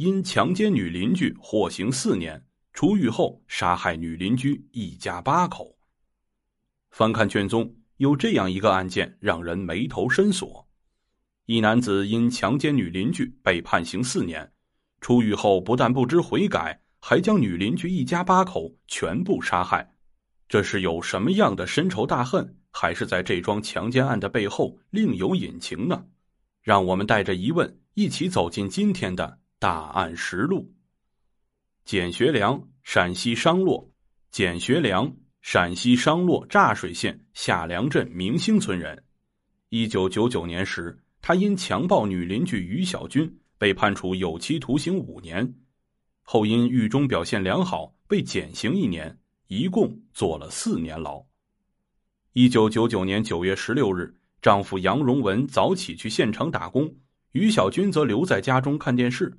因强奸女邻居获刑四年，出狱后杀害女邻居一家八口。翻看卷宗，有这样一个案件让人眉头深锁：一男子因强奸女邻居被判刑四年，出狱后不但不知悔改，还将女邻居一家八口全部杀害。这是有什么样的深仇大恨，还是在这桩强奸案的背后另有隐情呢？让我们带着疑问一起走进今天的。大案实录。简学良，陕西商洛。简学良，陕西商洛柞水县下梁镇明星村人。一九九九年时，他因强暴女邻居于小军，被判处有期徒刑五年。后因狱中表现良好，被减刑一年，一共坐了四年牢。一九九九年九月十六日，丈夫杨荣文早起去县城打工，于小军则留在家中看电视。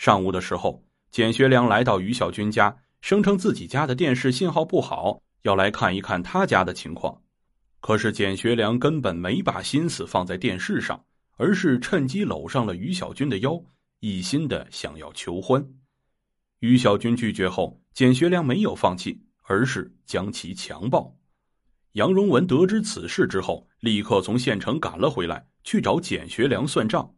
上午的时候，简学良来到于小军家，声称自己家的电视信号不好，要来看一看他家的情况。可是简学良根本没把心思放在电视上，而是趁机搂上了于小军的腰，一心的想要求欢。于小军拒绝后，简学良没有放弃，而是将其强暴。杨荣文得知此事之后，立刻从县城赶了回来，去找简学良算账。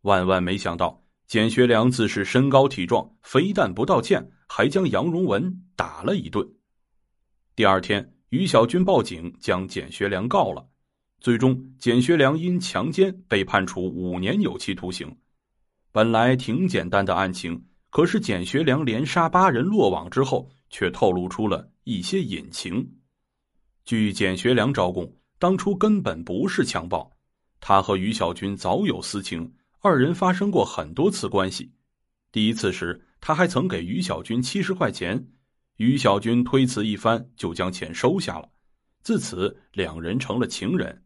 万万没想到。简学良自是身高体壮，非但不道歉，还将杨荣文打了一顿。第二天，于小军报警将简学良告了，最终简学良因强奸被判处五年有期徒刑。本来挺简单的案情，可是简学良连杀八人落网之后，却透露出了一些隐情。据简学良招供，当初根本不是强暴，他和于小军早有私情。二人发生过很多次关系，第一次时他还曾给于小军七十块钱，于小军推辞一番就将钱收下了，自此两人成了情人。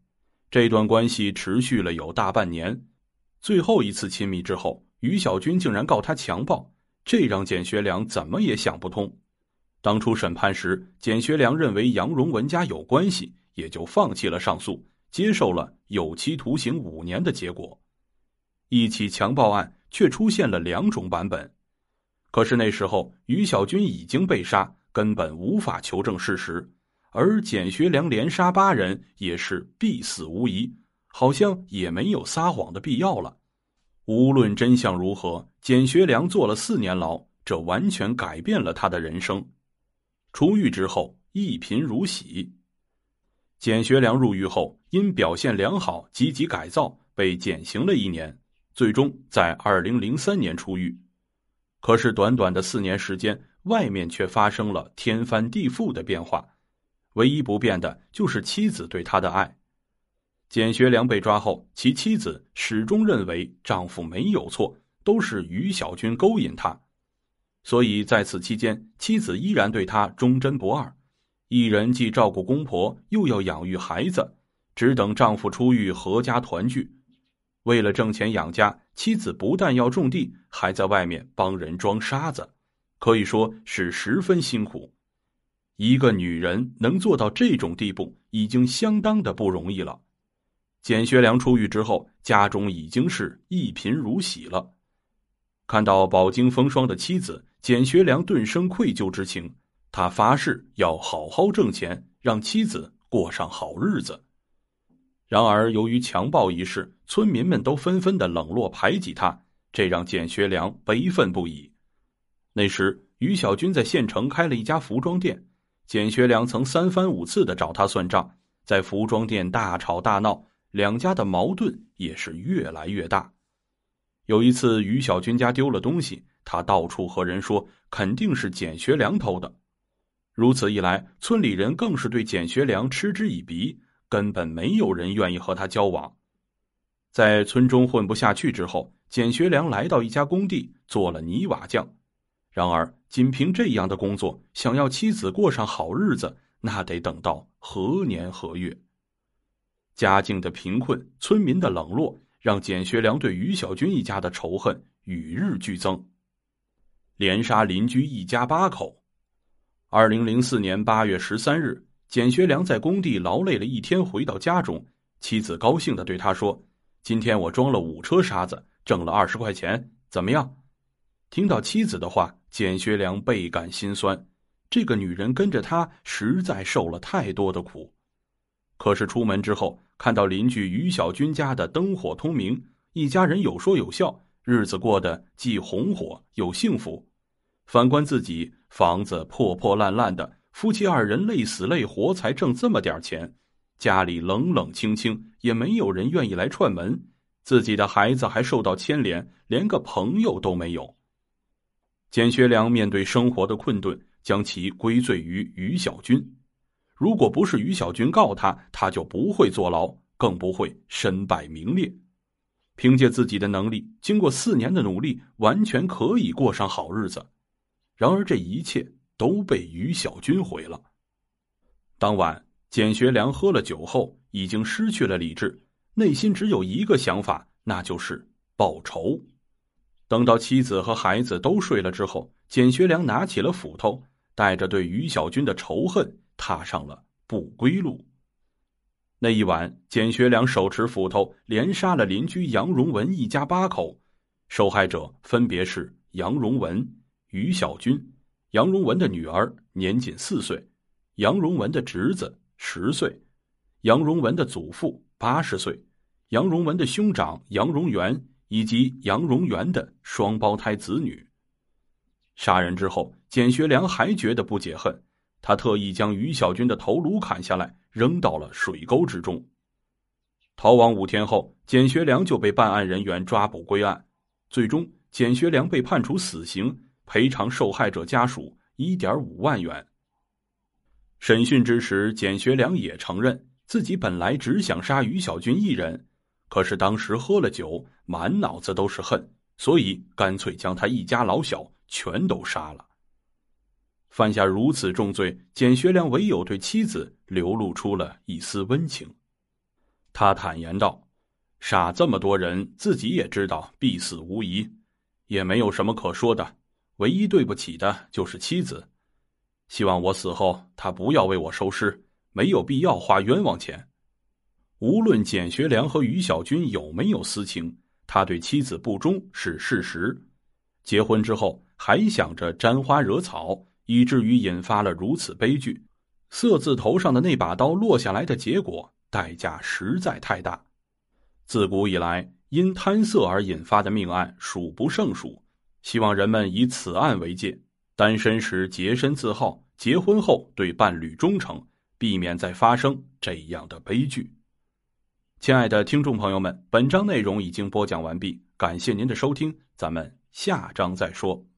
这段关系持续了有大半年，最后一次亲密之后，于小军竟然告他强暴，这让简学良怎么也想不通。当初审判时，简学良认为杨荣文家有关系，也就放弃了上诉，接受了有期徒刑五年的结果。一起强暴案却出现了两种版本，可是那时候于小军已经被杀，根本无法求证事实，而简学良连杀八人也是必死无疑，好像也没有撒谎的必要了。无论真相如何，简学良坐了四年牢，这完全改变了他的人生。出狱之后一贫如洗。简学良入狱后因表现良好，积极改造，被减刑了一年。最终在二零零三年出狱，可是短短的四年时间，外面却发生了天翻地覆的变化。唯一不变的就是妻子对他的爱。简学良被抓后，其妻子始终认为丈夫没有错，都是于小军勾引他，所以在此期间，妻子依然对他忠贞不二，一人既照顾公婆，又要养育孩子，只等丈夫出狱，阖家团聚。为了挣钱养家，妻子不但要种地，还在外面帮人装沙子，可以说是十分辛苦。一个女人能做到这种地步，已经相当的不容易了。简学良出狱之后，家中已经是一贫如洗了。看到饱经风霜的妻子，简学良顿生愧疚之情，他发誓要好好挣钱，让妻子过上好日子。然而，由于强暴一事，村民们都纷纷的冷落排挤他，这让简学良悲愤不已。那时，于小军在县城开了一家服装店，简学良曾三番五次的找他算账，在服装店大吵大闹，两家的矛盾也是越来越大。有一次，于小军家丢了东西，他到处和人说肯定是简学良偷的，如此一来，村里人更是对简学良嗤之以鼻。根本没有人愿意和他交往，在村中混不下去之后，简学良来到一家工地做了泥瓦匠。然而，仅凭这样的工作，想要妻子过上好日子，那得等到何年何月？家境的贫困，村民的冷落，让简学良对于小军一家的仇恨与日俱增，连杀邻居一家八口。二零零四年八月十三日。简学良在工地劳累了一天，回到家中，妻子高兴的对他说：“今天我装了五车沙子，挣了二十块钱，怎么样？”听到妻子的话，简学良倍感心酸。这个女人跟着他，实在受了太多的苦。可是出门之后，看到邻居于小军家的灯火通明，一家人有说有笑，日子过得既红火又幸福。反观自己，房子破破烂烂的，夫妻二人累死累活才挣这么点钱，家里冷冷清清，也没有人愿意来串门。自己的孩子还受到牵连，连个朋友都没有。简学良面对生活的困顿，将其归罪于于小军。如果不是于小军告他，他就不会坐牢，更不会身败名裂。凭借自己的能力，经过四年的努力，完全可以过上好日子。然而，这一切都被于小军毁了。当晚，简学良喝了酒后，已经失去了理智，内心只有一个想法，那就是报仇。等到妻子和孩子都睡了之后，简学良拿起了斧头，带着对于小军的仇恨，踏上了不归路。那一晚，简学良手持斧头，连杀了邻居杨荣文一家八口。受害者分别是杨荣文、于小军、杨荣文的女儿年仅四岁，杨荣文的侄子十岁，杨荣文的祖父八十岁，杨荣文的兄长杨荣元。以及杨荣元的双胞胎子女。杀人之后，简学良还觉得不解恨，他特意将于小军的头颅砍下来，扔到了水沟之中。逃亡五天后，简学良就被办案人员抓捕归案，最终简学良被判处死刑，赔偿受害者家属一点五万元。审讯之时，简学良也承认自己本来只想杀于小军一人。可是当时喝了酒，满脑子都是恨，所以干脆将他一家老小全都杀了。犯下如此重罪，简学良唯有对妻子流露出了一丝温情。他坦言道：“杀这么多人，自己也知道必死无疑，也没有什么可说的。唯一对不起的就是妻子，希望我死后她不要为我收尸，没有必要花冤枉钱。”无论简学良和于小军有没有私情，他对妻子不忠是事实。结婚之后还想着沾花惹草，以至于引发了如此悲剧。色字头上的那把刀落下来的结果，代价实在太大。自古以来，因贪色而引发的命案数不胜数。希望人们以此案为戒，单身时洁身自好，结婚后对伴侣忠诚，避免再发生这样的悲剧。亲爱的听众朋友们，本章内容已经播讲完毕，感谢您的收听，咱们下章再说。